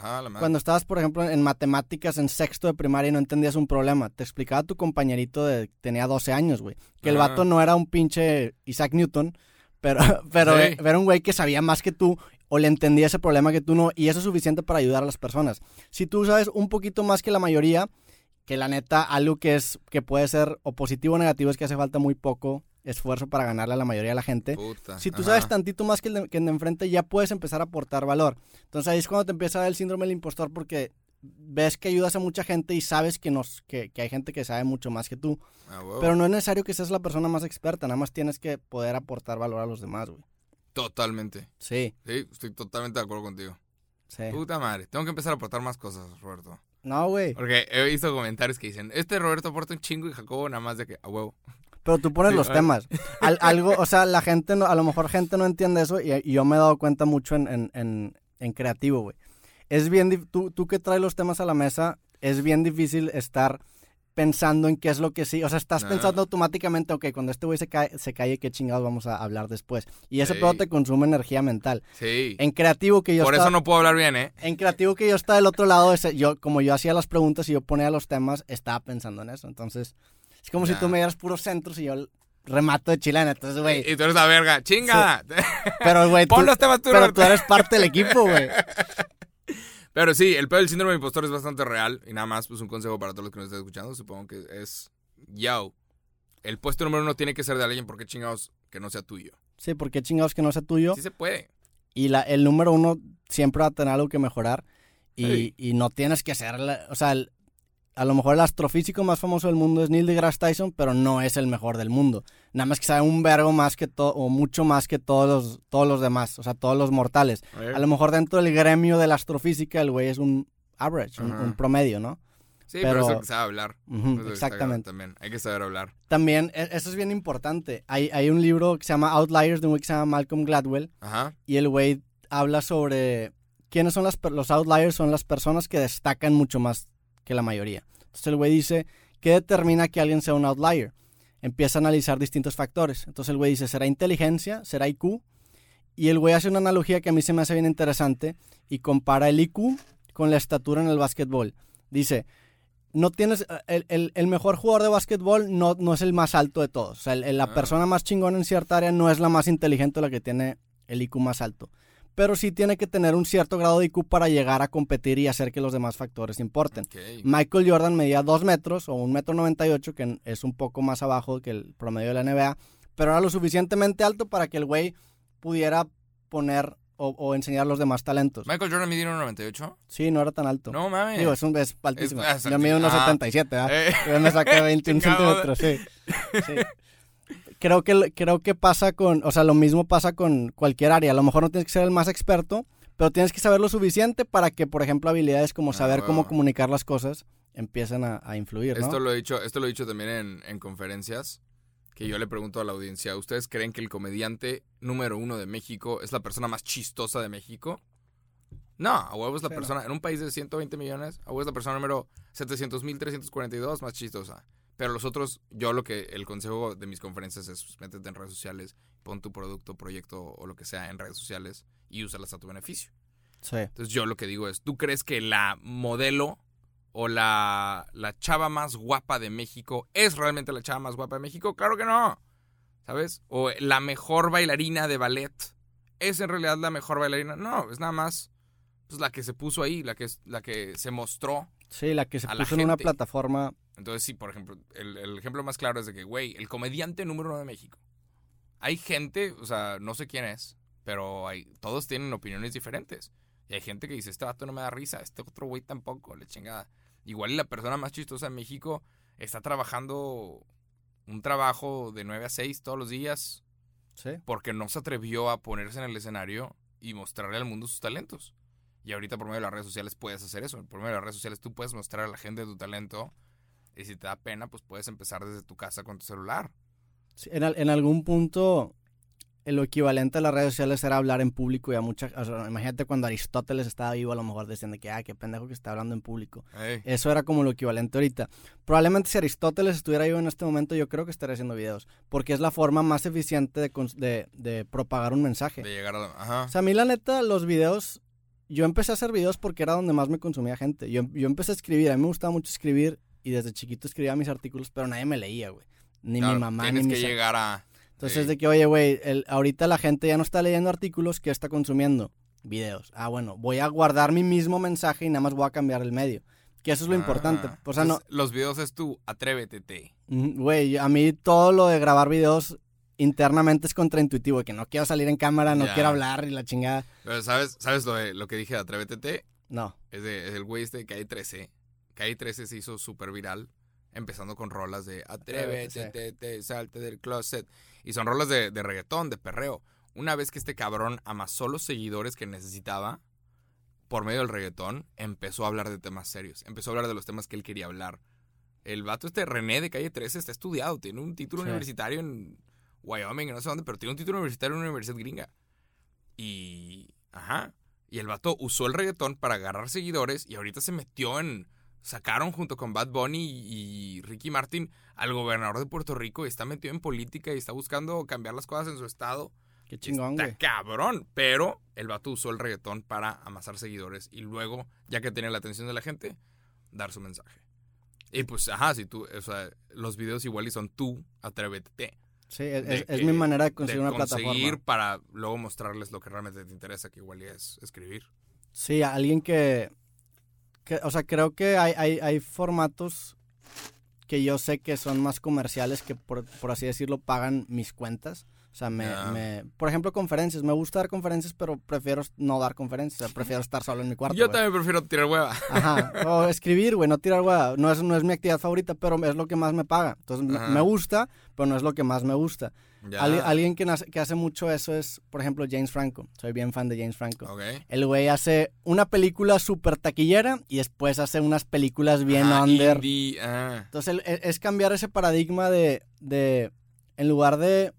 Ah, la.
Cuando estabas, por ejemplo, en matemáticas en sexto de primaria y no entendías un problema, te explicaba tu compañerito de tenía 12 años, güey. Que el
Ah.
vato no era un pinche Isaac Newton, pero, pero
Sí.
era un güey que sabía más que tú o le entendía ese problema que tú no, y eso es suficiente para ayudar a las personas. Si tú sabes un poquito más que la mayoría, que la neta, algo que es, que puede ser o positivo o negativo es que hace falta muy poco esfuerzo para ganarle a la mayoría de la gente.
Puta.
Si tú
Ajá.
sabes tantito más que el, de, que el de enfrente, ya puedes empezar a aportar valor. Entonces ahí es cuando te empieza a dar el síndrome del impostor porque ves que ayudas a mucha gente y sabes que, nos, que, que hay gente que sabe mucho más que tú.
Ah.
Pero no es necesario que seas la persona más experta, nada más tienes que poder aportar valor a los demás, güey.
Totalmente.
Sí,
Sí, estoy totalmente de acuerdo contigo.
sí.
Puta madre. Tengo que empezar a aportar más cosas, Roberto.
No, güey.
Porque he visto comentarios que dicen, este Roberto aporta un chingo y Jacobo nada más de que, a huevo.
Pero tú pones
Sí,
los temas. Al- algo, o sea, la gente, no, a lo mejor gente no entiende eso y, y yo me he dado cuenta mucho en, en, en, en creativo, güey. Es bien, tú, tú que traes los temas a la mesa, es bien difícil estar pensando en qué es lo que sí. O sea, estás pensando automáticamente, ok, cuando este güey se, cae, se calle, qué chingados vamos a hablar después. Y ese
Sí.
pedo te consume energía mental.
Sí.
En creativo que yo
Por eso no puedo hablar bien, ¿eh?
En creativo que yo estaba del otro lado, ese, yo, como yo hacía las preguntas y yo ponía los temas, estaba pensando en eso. Entonces, es como si tú me dieras puros centros y yo remato de chilena. Entonces, güey,
Y tú eres la verga. ¡Chinga!
pero güey, tú,
Pon los temas tú,
pero tú eres parte del equipo, güey.
Pero sí, el pedo del síndrome del impostor es bastante real. Y nada más, pues un consejo para todos los que nos estén escuchando. Supongo que es, yo, el puesto número uno tiene que ser de alguien porque chingados que no sea tuyo.
Sí, porque chingados que no sea tuyo.
Sí se puede.
Y la, el número uno siempre va a tener algo que mejorar. Y,
Sí.
y no tienes que ser, la- o sea, el- a lo mejor el astrofísico más famoso del mundo es Neil deGrasse Tyson, pero no es el mejor del mundo. Nada más que sabe un vergo más que todo, o mucho más que todos los, todos los demás, o sea, todos los mortales. A lo mejor dentro del gremio de la astrofísica el güey es un average, un, promedio, ¿no?
Sí, pero,
pero-
es el que sabe hablar.
Exactamente.
También. Hay que saber hablar.
También, e- eso es bien importante. Hay, hay un libro que se llama Outliers de un güey que se llama Malcolm Gladwell
Ajá.
y el güey habla sobre quiénes son las, los outliers, son las personas que destacan mucho más que la mayoría. Entonces el güey dice, ¿qué determina que alguien sea un outlier? Empieza a analizar distintos factores. Entonces el güey dice, ¿será inteligencia? ¿Será IQ? Y el güey hace una analogía que a mí se me hace bien interesante y compara el IQ con la estatura en el básquetbol. Dice, no tienes, el, el- el mejor jugador de básquetbol no, no es el más alto de todos. O sea, el- la
Ah.
persona más chingona en cierta área no es la más inteligente la que tiene el IQ más alto. Pero sí tiene que tener un cierto grado de IQ para llegar a competir y hacer que los demás factores importen. Michael Jordan medía 2 metros o 1 metro 98, que es un poco más abajo que el promedio de la NBA, pero era lo suficientemente alto para que el güey pudiera poner o, o enseñar los demás talentos.
Michael Jordan midió 1.98.
Sí, no era tan alto.
No mames.
Digo, es, un, es altísimo.
Es- es
Yo mido unos.
Ah.
77, ¿verdad?
Eh,
Yo me saqué 21
Chingado.
centímetros, sí. Sí. Creo que, creo que pasa con, o sea, lo mismo pasa con cualquier área. A lo mejor no tienes que ser el más experto, pero tienes que saber lo suficiente para que, por ejemplo, habilidades como
Ah,
saber cómo comunicar las cosas empiecen a, a influir, ¿no?
Esto lo he dicho, esto lo he dicho también en, en conferencias, que yo le pregunto a la audiencia, ¿ustedes creen que el comediante número uno de México es la persona más chistosa de México? No, a huevo es la
Sí, no.
persona, en un país de 120 millones, a huevo es la persona número 700.342 más chistosa. Pero los otros, yo lo que, el consejo de mis conferencias es, pues, métete en redes sociales, pon tu producto, proyecto o lo que sea en redes sociales y úsalas a tu beneficio.
Sí.
Entonces yo lo que digo es, ¿tú crees que la modelo o la, la chava más guapa de México es realmente la chava más guapa de México? Claro que no. ¿Sabes? O la mejor bailarina de ballet es en realidad la mejor bailarina. No, es nada más pues, la que se puso ahí, la que, la que se mostró.
Sí, la que se puso en una plataforma.
Entonces sí, por ejemplo, el, el ejemplo más claro es de que, güey, el comediante número uno de México. Hay gente, o sea, no sé quién es, pero hay, todos tienen opiniones diferentes. Y hay gente que dice, este vato no me da risa, este otro güey tampoco, la chingada. Igual la persona más chistosa de México está trabajando un trabajo de 9 a 6 todos los días
Sí.
porque no se atrevió a ponerse en el escenario y mostrarle al mundo sus talentos. Y ahorita por medio de las redes sociales puedes hacer eso. Por medio de las redes sociales tú puedes mostrar a la gente tu talento. Y si te da pena, pues puedes empezar desde tu casa con tu celular.
Sí, en, al- en algún punto, eh, lo equivalente a las redes sociales era hablar en público y a muchas... O sea, imagínate cuando Aristóteles estaba vivo, a lo mejor decían de que, ah, qué pendejo que está hablando en público.
Ey,
Eso era como lo equivalente ahorita. Probablemente si Aristóteles estuviera vivo en este momento, yo creo que estaría haciendo videos. Porque es la forma más eficiente de, de- de propagar un mensaje.
de llegar a la- Ajá.
O sea, a mí la neta, los videos... Yo empecé a hacer videos porque era donde más me consumía gente. Yo, yo empecé a escribir, a mí me gustaba mucho escribir y desde chiquito escribía mis artículos, pero nadie me leía, güey. Ni
Claro,
mi mamá, ni
Tienes
mis
que llegar a...
entonces,
Sí.
de que, oye, güey, ahorita la gente ya no está leyendo artículos, ¿qué está consumiendo? Videos. Ah, bueno, voy a guardar mi mismo mensaje y nada más voy a cambiar el medio. Que eso es lo importante.
Ah,
O sea, no,
Los videos es tú, atrévete. te.
güey, a mí todo lo de grabar videos internamente es contraintuitivo, que no quiero salir en cámara, no
Ya.
quiero hablar y la chingada.
Pero ¿sabes, ¿sabes lo, de, lo que dije de atrévete? te?
No.
Es, de, es el güey este de Calle 13. Calle 13 se hizo súper viral, empezando con rolas de atrévete,
sí.
te, te, salte del closet. Y son rolas de, de reggaetón, de perreo. Una vez que este cabrón amasó los seguidores que necesitaba por medio del reggaetón, empezó a hablar de temas serios. Empezó a hablar de los temas que él quería hablar. El vato este René de Calle 13 está estudiado, tiene un título
Sí.
universitario en Wyoming, no sé dónde, pero tiene un título universitario en una universidad gringa. Y... Ajá. Y el vato usó el reggaetón para agarrar seguidores y ahorita se metió en... Sacaron junto con Bad Bunny y Ricky Martin al gobernador de Puerto Rico y está metido en política y está buscando cambiar las cosas en su estado.
Qué chingón,
está
güey.
cabrón. Pero el vato usó el reggaetón para amasar seguidores y luego, ya que tiene la atención de la gente, dar su mensaje. Y pues, ajá, si tú, o sea, los videos igual y son tú, atrévete.
Sí, es,
de
es-
que-
mi manera de
De
conseguir una
conseguir
plataforma.
para luego mostrarles lo que realmente te interesa, que igual es escribir.
Sí, alguien que, que- o sea, creo que hay, hay, hay formatos que yo sé que son más comerciales que, por, por así decirlo, pagan mis cuentas. O sea, me,
Ya.
me- por ejemplo, conferencias. Me gusta dar conferencias, pero prefiero no dar conferencias. O sea, prefiero estar solo en mi cuarto.
Yo también prefiero tirar hueva.
Ajá. O escribir, güey, no tirar hueá. No es, no es mi actividad favorita, pero es lo que más me paga. Entonces, me- gusta, pero no es lo que más me gusta. Alguien que, nace- que hace mucho eso es, por ejemplo, James Franco. Soy bien fan de James Franco.
Ok.
El güey hace una película súper taquillera y después hace unas películas bien
Ajá,
under.
indie, ah.
Entonces el- es, es cambiar ese paradigma de, de, en lugar de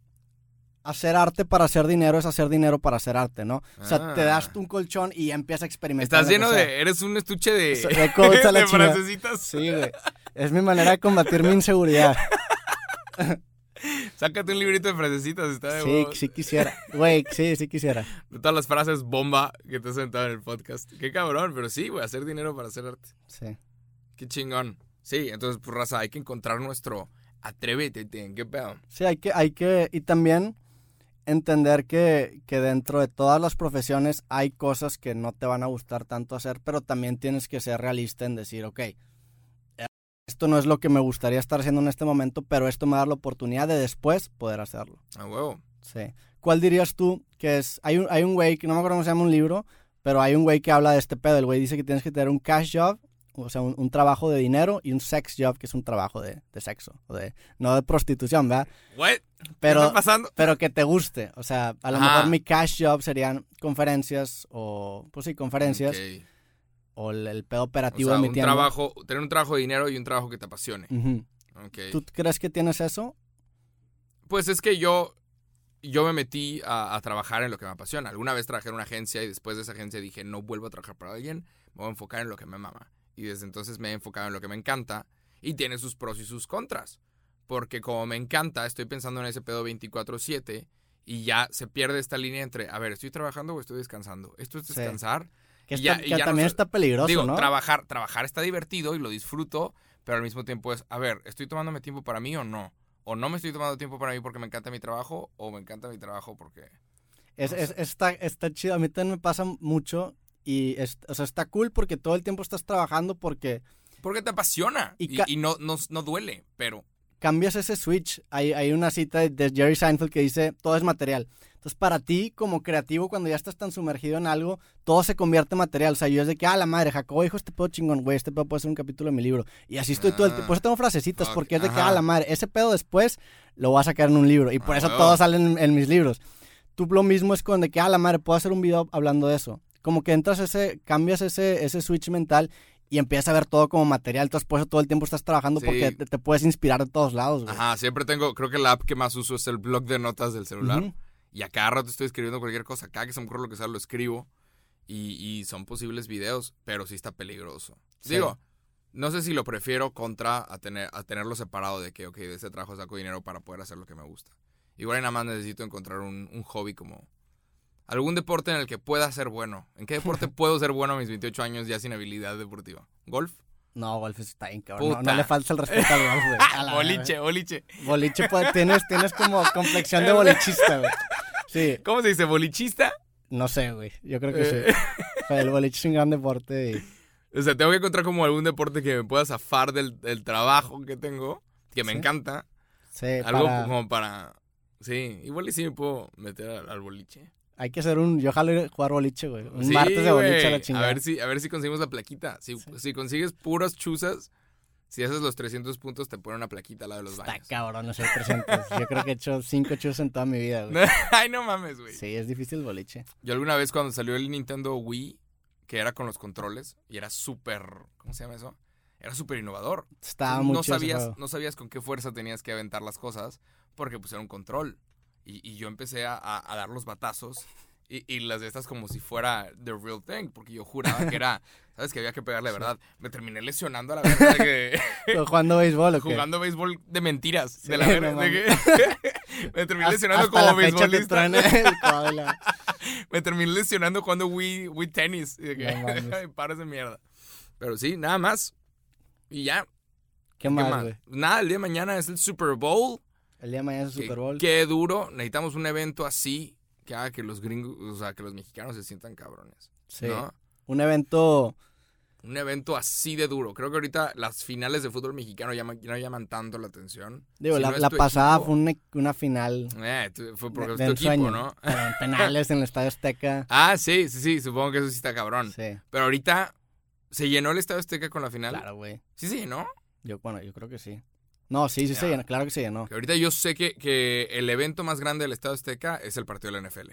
hacer arte para hacer dinero, es hacer dinero para hacer arte, ¿no? O sea, te
Ah.
das tú un colchón y ya empiezas a experimentar.
Estás lleno de. Eres un estuche de.
De
de
chingada.
frasecitas.
Sí, güey. Es mi manera de combatir mi inseguridad.
Sácate un librito de frasecitas. Está de
Sí, sí quisiera. Güey, sí, sí quisiera.
De todas las frases bomba que te has sentado en el podcast. Qué cabrón, pero sí, güey, hacer dinero para hacer arte.
Sí.
Qué chingón. Sí, entonces, pues, raza, hay que encontrar nuestro atrévete, ten, qué pedo.
Sí, hay que, hay que, y también entender que, que dentro de todas las profesiones hay cosas que no te van a gustar tanto hacer, pero también tienes que ser realista en decir, ok, eh, esto no es lo que me gustaría estar haciendo en este momento, pero esto me da la oportunidad de después poder hacerlo.
A huevo.
Sí. ¿Cuál dirías tú que es, hay un, hay un güey, que no me acuerdo cómo se llama un libro, pero hay un güey que habla de este pedo, el güey dice que tienes que tener un cash job, o sea, un, un trabajo de dinero y un sex job, que es un trabajo de, de sexo, o de, no de prostitución, ¿verdad?
What? ¿Qué
Pero,
está pasando?
pero que te guste. O sea, a lo
Ajá.
mejor mi cash job serían conferencias o, pues sí, conferencias o el, el pedo
O
operativo
sea,
de mi
un
tienda.
trabajo, tener un trabajo de dinero y un trabajo que te apasione. Ok.
¿Tú crees que tienes eso?
Pues es que yo, yo me metí a, a trabajar en lo que me apasiona. Alguna vez trabajé en una agencia y después de esa agencia dije, no vuelvo a trabajar para alguien, me voy a enfocar en lo que me mama. Y desde entonces me he enfocado en lo que me encanta y tiene sus pros y sus contras. Porque como me encanta, estoy pensando en ese pedo 24/7 y ya se pierde esta línea entre, a ver, ¿estoy trabajando o estoy descansando? ¿Esto es
Sí.
descansar?
Que,
Y ya-
está-
y ya
también está peligroso,
Digo,
¿no?
trabajar, trabajar está divertido y lo disfruto, pero al mismo tiempo es, a ver, ¿estoy tomándome tiempo para mí o no? O no me estoy tomando tiempo para mí porque me encanta mi trabajo, o me encanta mi trabajo porque...
Es,
no
es- está, está chido. A mí también me pasa mucho y, es- o sea, está cool porque todo el tiempo estás trabajando porque
Porque te apasiona
Y
y,
ca-
y no, no, no duele, pero...
cambias ese switch. Hay, hay una cita de, Jerry Seinfeld que dice, todo es material. Entonces, para ti, como creativo, cuando ya estás tan sumergido en algo, todo se convierte en material. O sea, yo es de que, ah, la madre, Jacobo dijo este pedo chingón, güey, este pedo puede ser un capítulo de mi libro. Y así estoy todo el
Ah,
tiempo. Por eso tengo frasecitas, porque es de que,
ajá.
ah, la madre, ese pedo después lo voy a sacar en un libro. Y por
Ah,
eso
huevo.
todo sale en, en mis libros. Tú lo mismo es con de que, ah, la madre, puedo hacer un video hablando de eso. Como que entras ese, cambias ese, ese switch mental y empiezas a ver todo como material. Entonces, por eso todo el tiempo estás trabajando
Sí.
porque te, te puedes inspirar de todos lados, güey.
Ajá, siempre tengo, creo que la app que más uso es el blog de notas del celular. Y a cada rato estoy escribiendo cualquier cosa. Cada que se me ocurre lo que sea, lo escribo. Y, y son posibles videos, pero sí está peligroso.
Sí.
Digo, no sé si lo prefiero contra a, tener, a tenerlo separado de que, ok, de ese trabajo saco dinero para poder hacer lo que me gusta. Igual nada más necesito encontrar un, un hobby como... Algún deporte en el que pueda ser bueno. ¿En qué deporte puedo ser bueno a mis 28 años ya sin habilidad deportiva? ¿Golf?
No, golf está bien, cabrón. No, no le falta el respeto al golf, güey.
Boliche, boliche.
Boliche, pues, tienes, tienes como complexión de bolichista, güey. Sí,
¿Cómo se dice? ¿Bolichista?
no sé, güey. Yo creo que sí.
Eh.
Pero el boliche es un gran deporte y...
O sea, tengo que encontrar como algún deporte que me pueda zafar del, del trabajo que tengo, que me
Sí.
encanta.
Sí,
Algo
para-
como para... Sí, igual y sí me puedo meter al, al boliche.
Hay que hacer un... Yo jalo jugar boliche, güey. Un
Sí,
martes de boliche a la chingada.
A ver si, a ver si conseguimos la plaquita. Si,
Sí.
si consigues puras chuzas, si haces los 300 puntos, te ponen una plaquita al lado de los
Está
baños.
cabrón hacer 300. Yo creo que he hecho 5 chus en toda mi vida, güey.
Ay, no mames, güey.
Sí, es difícil el boliche.
Yo alguna vez cuando salió el Nintendo Wii, que era con los controles, y era súper... ¿Cómo se llama eso? Era súper innovador.
Estaba
no
mucho ese
sabías, no sabías con qué fuerza tenías que aventar las cosas porque pues era un control. Y, y yo empecé a, a- a dar los batazos y, y las de estas como si fuera the real thing, porque yo juraba que era, ¿sabes? Que había que pegarle, ¿verdad? Me terminé lesionando a la verdad de que
¿Pero ¿Jugando béisbol o qué?
jugando béisbol de mentiras.
Sí,
de la
no
verdad, de que me terminé
Hasta-
lesionando
hasta
como beisbolista. Me terminé lesionando jugando Wii, Wii tenis. Y de que,
No mames.
"Ay, pares de mierda. Pero sí, nada más. Y ya.
¿Qué
¿Qué
más,
más? Nada, el día de mañana es el Super Bowl.
El día de mañana es el Super Bowl.
Qué duro. Necesitamos un evento así que haga que los gringos, o sea, que los mexicanos se sientan cabrones.
Sí.
¿No?
Un evento...
Un evento así de duro. Creo que ahorita las finales de fútbol mexicano llaman- ya no llaman tanto la atención.
Digo,
Si
la,
no
pasada
equipo-
fue una, una final
Eh, tu- fue porque
de,
tu equipo,
sueño.
¿no?
En penales en el Estadio Azteca.
Ah, sí, sí, sí. Supongo que eso sí está cabrón.
Sí,
Pero ahorita, ¿se llenó el Estadio Azteca con la final?
claro, güey.
Sí, sí, ¿no?
Yo, bueno, yo creo que sí. No, sí, sí se
Ya.
llenó. Claro que se llenó.
Que ahorita yo sé que, que el evento más grande del Estadio Azteca es el partido de la NFL.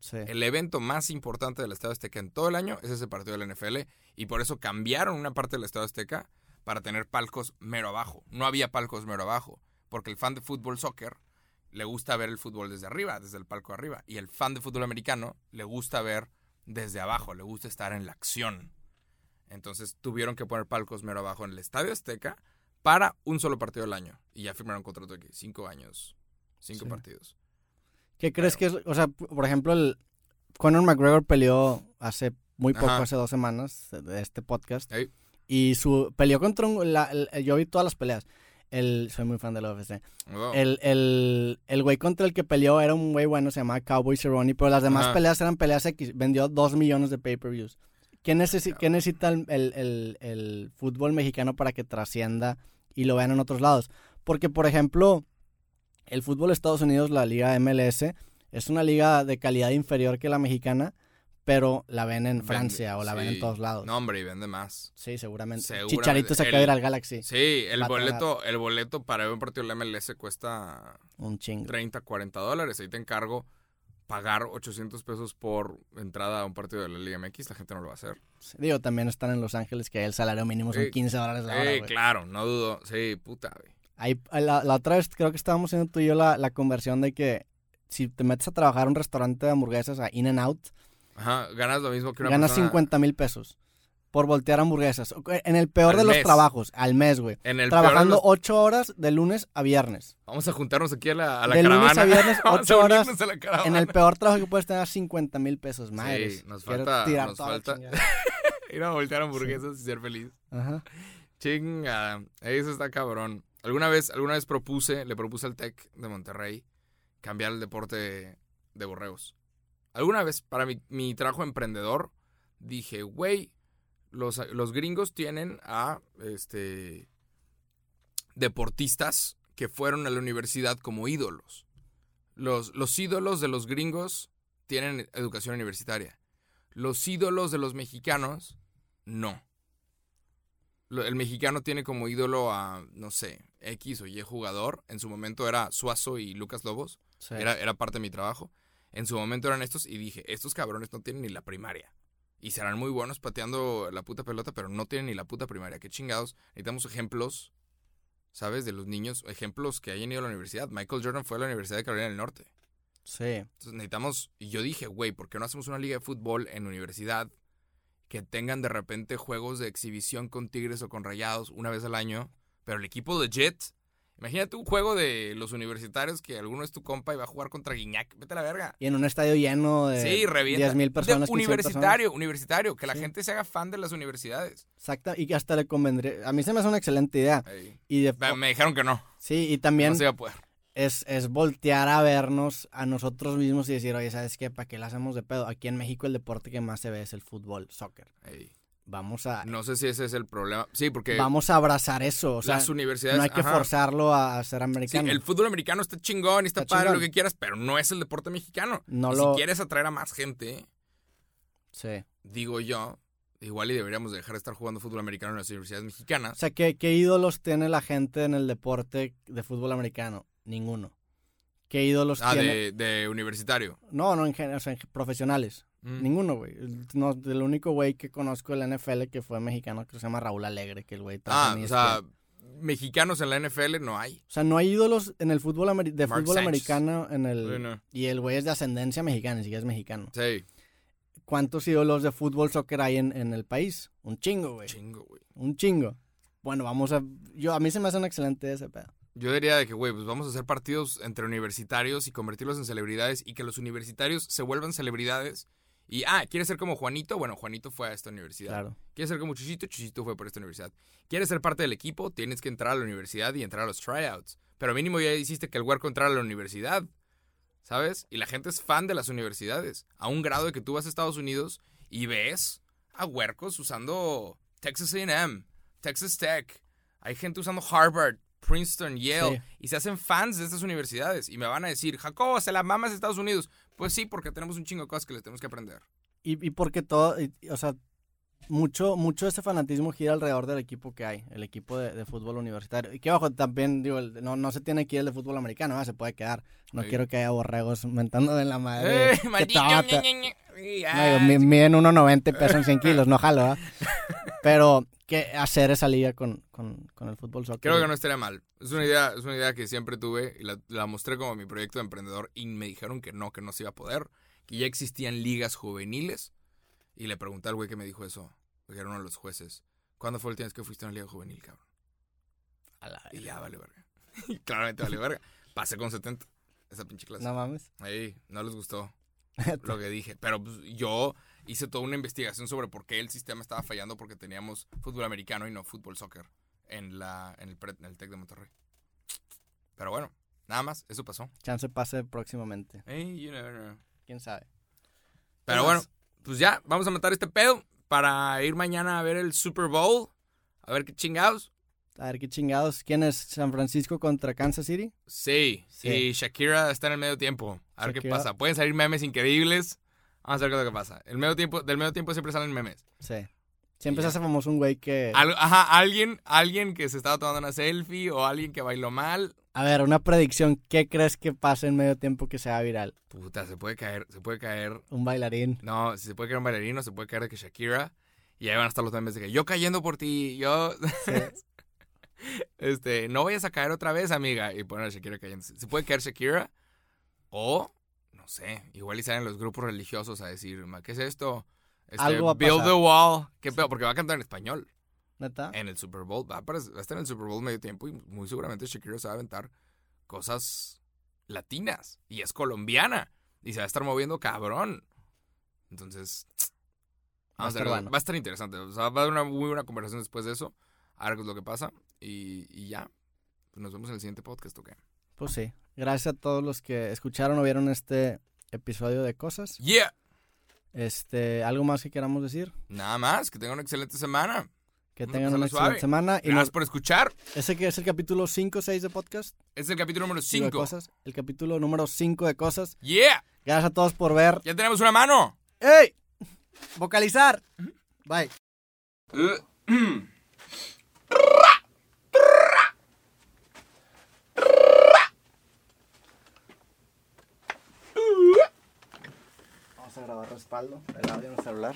Sí.
El evento más importante del Estadio Azteca en todo el año es ese partido de la NFL y por eso cambiaron una parte del Estadio Azteca para tener palcos mero abajo. No había palcos mero abajo, porque el fan de fútbol soccer le gusta ver el fútbol desde arriba, desde el palco arriba, y el fan de fútbol americano le gusta ver desde abajo, le gusta estar en la acción. Entonces tuvieron que poner palcos mero abajo en el Estadio Azteca para un solo partido al año y ya firmaron un contrato de cinco años, cinco
Sí.
partidos.
¿Qué crees que es? O sea, por ejemplo, el Conor McGregor peleó hace muy poco,
Ajá.
hace dos semanas de este podcast.
Ey.
Y su peleó contra un. la- el- yo vi todas las peleas. El, soy muy fan de la UFC.
Oh.
El, el, el güey contra el que peleó era un güey bueno, se llamaba Cowboy Cerrone, pero las demás
Ajá.
peleas eran peleas X. Vendió dos millones de pay-per-views. ¿Qué, necesi- qué necesita el- el- el fútbol mexicano para que trascienda y lo vean en otros lados? Porque, por ejemplo, el fútbol de Estados Unidos, la liga MLS, es una liga de calidad inferior que la mexicana, pero la ven en
Vende-
Francia o la ven en todos lados.
No, hombre, y vende más.
Sí, seguramente.
Seguramente.
Chicharito se acaba de ir al Galaxy.
Sí, el boleto, el boleto para ver un partido de la MLS cuesta
Un chingo.
30, 40 dólares. Ahí te encargo pagar 800 pesos por entrada a un partido de la Liga MX. La gente no lo va a hacer.
Sí, Digo, también están en Los Ángeles que el salario mínimo son
Sí.
15 dólares la hora,
Eh, claro, no dudo. Sí, puta, güey.
Ahí, la, la otra vez creo que estábamos haciendo tú y yo la, la conversión de que si te metes a trabajar a un restaurante de hamburguesas a In and Out,
Ajá, ganas lo mismo que una
ganas
persona
50 mil pesos por voltear hamburguesas. En el peor
Al
de los trabajos, al mes, güey.
En el
Trabajando
los-
8 horas de lunes a viernes.
Vamos a juntarnos aquí a la, a la
De lunes
caravana.
a viernes, ocho horas
a la caravana.
En el peor trabajo que puedes tener 50 mil pesos, madre.
Sí, nos falta- nos
toda la
falta-. Ir a voltear hamburguesas y ser feliz.
Ajá.
Chinga, eso está cabrón. Alguna vez, alguna vez propuse, le propuse al Tec de Monterrey cambiar el deporte de, de borregos. Alguna vez, para mi, mi trabajo emprendedor, dije, güey, los, los gringos tienen a este deportistas que fueron a la universidad como ídolos. Los, los ídolos de los gringos tienen educación universitaria. Los ídolos de los mexicanos, no. El mexicano tiene como ídolo a, no sé, X o Y jugador. En su momento era Suazo y Lucas Lobos.
Sí.
Era, era parte de mi trabajo. En su momento eran estos y dije, estos cabrones no tienen ni la primaria. Y serán muy buenos pateando la puta pelota, pero no tienen ni la puta primaria. Qué chingados. Necesitamos ejemplos, ¿sabes? De los niños. Ejemplos que hayan ido a la universidad. Michael Jordan fue a la Universidad de Carolina del Norte.
Sí.
Entonces necesitamos. Y yo dije, güey, ¿por qué no hacemos una liga de fútbol en universidad? Que tengan de repente juegos de exhibición con Tigres o con Rayados una vez al año. Pero el equipo legit. Imagínate un juego de los universitarios que alguno es tu compa y va a jugar contra Guiñac. Vete a la verga.
Y en un estadio lleno de
Sí, revienta.
10 mil personas.
De
15,000
universitario, universitario. Que la
Sí.
gente se haga fan de las universidades.
Exacto, y que hasta le convendría. A mí se me hace una excelente idea. Y de-
Me- Me dijeron que no.
sí, y también
No se iba a poder.
es, es voltear a vernos a nosotros mismos y decir, oye, ¿sabes qué? ¿Para qué la hacemos de pedo? Aquí en México el deporte que más se ve es el fútbol, soccer.
Ey.
Vamos a,
No sé si ese es el problema. Sí, porque
vamos a abrazar eso. O sea,
las universidades.
no hay que
ajá.
forzarlo a, ser
Sí,
americano.
el fútbol americano está chingón y está,
Está
padre,
chingón.
lo que quieras, pero no es el deporte mexicano.
No
y
lo-
si quieres atraer a más gente,
Sí.
digo yo, igual y deberíamos dejar de estar jugando fútbol americano en las universidades
O
mexicanas.
sea, ¿qué, ¿qué ídolos tiene la gente en el deporte de fútbol americano? Ninguno. ¿Qué ídolos
Ah,
tiene?
de, de universitario.
No, no, en o sea, en profesionales.
Mm.
Ninguno, güey. El- No, el único güey que conozco de la NFL que fue mexicano que se llama Raúl Alegre, que el güey
Ah, o sea, mexicanos en la NFL no hay.
O sea, no hay ídolos en el fútbol de
Mark
fútbol
Sánchez.
americano en el y el güey es de ascendencia mexicana, ni siquiera es mexicano.
sí,
¿Cuántos ídolos de fútbol soccer hay en, en el país? Un chingo, güey.
chingo, güey.
Un chingo. Bueno, vamos a yo a mí se me hace un excelente ese pedo.
Yo diría de que, güey, pues vamos a hacer partidos entre universitarios y convertirlos en celebridades y que los universitarios se vuelvan celebridades. Y, ah, ¿quieres ser como Juanito? Bueno, Juanito fue a esta universidad.
Claro.
¿Quieres ser como Chuchito? Chuchito fue por esta universidad. ¿Quieres ser parte del equipo? Tienes que entrar a la universidad y entrar a los tryouts. Pero mínimo ya hiciste que el huerco entrara a la universidad. ¿Sabes? Y la gente es fan de las universidades. A un grado de que tú vas a Estados Unidos y ves a huercos usando Texas AM, Texas Tech. Hay gente usando Harvard, Princeton, Yale.
Sí.
Y se hacen fans de estas universidades. Y me van a decir, Jacobo, se la mamas de Estados Unidos. Pues sí, porque tenemos un chingo de cosas que les tenemos que aprender.
Y, y porque todo, y- o sea, mucho, mucho de ese fanatismo gira alrededor del equipo que hay, el equipo de, de fútbol universitario. Y que ojo, también, digo, el- no, no se tiene que ir el de fútbol americano, ¿verdad? se puede quedar. No
Sí.
quiero que haya borregos mentando de la madre.
¡Eh, maldito! ñe! Ay,
No, digo, mi- miden 1.90 y pesan 100 kilos, no jalo, ¿verdad? Pero, ¿qué hacer esa liga con, con, con el fútbol soccer?
Creo que no estaría mal. Es una idea, es una idea que siempre tuve y la, la mostré como mi proyecto de emprendedor y me dijeron que no, que no se iba a poder, que ya existían ligas juveniles. Y le pregunté al güey que me dijo eso, que era uno de los jueces. ¿Cuándo fue el vez que fuiste a una liga juvenil, cabrón?
A la
Y ya vale verga. Y claramente vale verga. Pasé con 70. Esa pinche clase.
No mames.
Ahí, no les gustó lo que dije. Pero pues, yo hice toda una investigación sobre por qué el sistema estaba fallando porque teníamos fútbol americano y no fútbol soccer en, la, en, el, en el TEC de Monterrey. Pero bueno, nada más, eso pasó.
Chance pase próximamente.
Hey, you never know.
¿Quién sabe?
Pero
¿Qué
bueno, pues ya, vamos a matar este pedo para ir mañana a ver el Super Bowl. A ver qué chingados.
A ver qué chingados. ¿Quién es San Francisco contra Kansas City?
Sí,
Sí.
y Shakira está en el medio tiempo. A ver qué pasa. Pueden salir memes increíbles. Vamos a ver qué es lo que pasa. El medio tiempo, del medio tiempo siempre salen memes.
Sí. Siempre se hace famoso un güey que...
Al- ajá, alguien, alguien que se estaba tomando una selfie o alguien que bailó mal.
A ver, una predicción. ¿Qué crees que pase en medio tiempo que sea viral?
Puta, se puede caer, se puede caer.
Un bailarín.
No, si se puede caer un bailarino, se puede caer de que Shakira. Y ahí van a estar los memes de que yo cayendo por ti, yo.
Sí.
este, no vayas a caer otra vez, amiga. Y poner a Shakira cayendo. Se puede caer Shakira. O, no sé, igual y salen los grupos religiosos a decir, "Ma, ¿qué es esto? Este,
Algo va a
Build
pasar.
the wall. ¿Qué pedo? Porque va a cantar en español.
¿Neta?
en el Super Bowl. Va a, aparecer- va a estar en el Super Bowl medio tiempo y muy seguramente Shakira se va a aventar cosas latinas. Y es colombiana. Y se va a estar moviendo cabrón. Entonces,
Va a
vamos a
estar
ver,
bueno.
va a estar interesante. O sea, va a haber una muy buena conversación después de eso. A ver qué es lo que pasa. Y, y ya. Pues nos vemos en el siguiente podcast, ¿ok?
Pues sí. Gracias a todos los que escucharon o vieron este episodio de Cosas.
Yeah.
Este, ¿algo más que queramos decir?
Nada más. Que tengan una excelente semana.
Que
Vamos
tengan una
suave.
excelente semana. Y
Gracias
nos,
por escuchar.
ese que es el capítulo 5 o 6 de podcast.
Es el capítulo número
digo, de
5.
Cosas. El capítulo número 5 de Cosas.
Yeah.
Gracias a todos por ver.
Ya tenemos una mano.
¡Ey! Vocalizar. Bye. A grabar respaldo, el audio en el celular.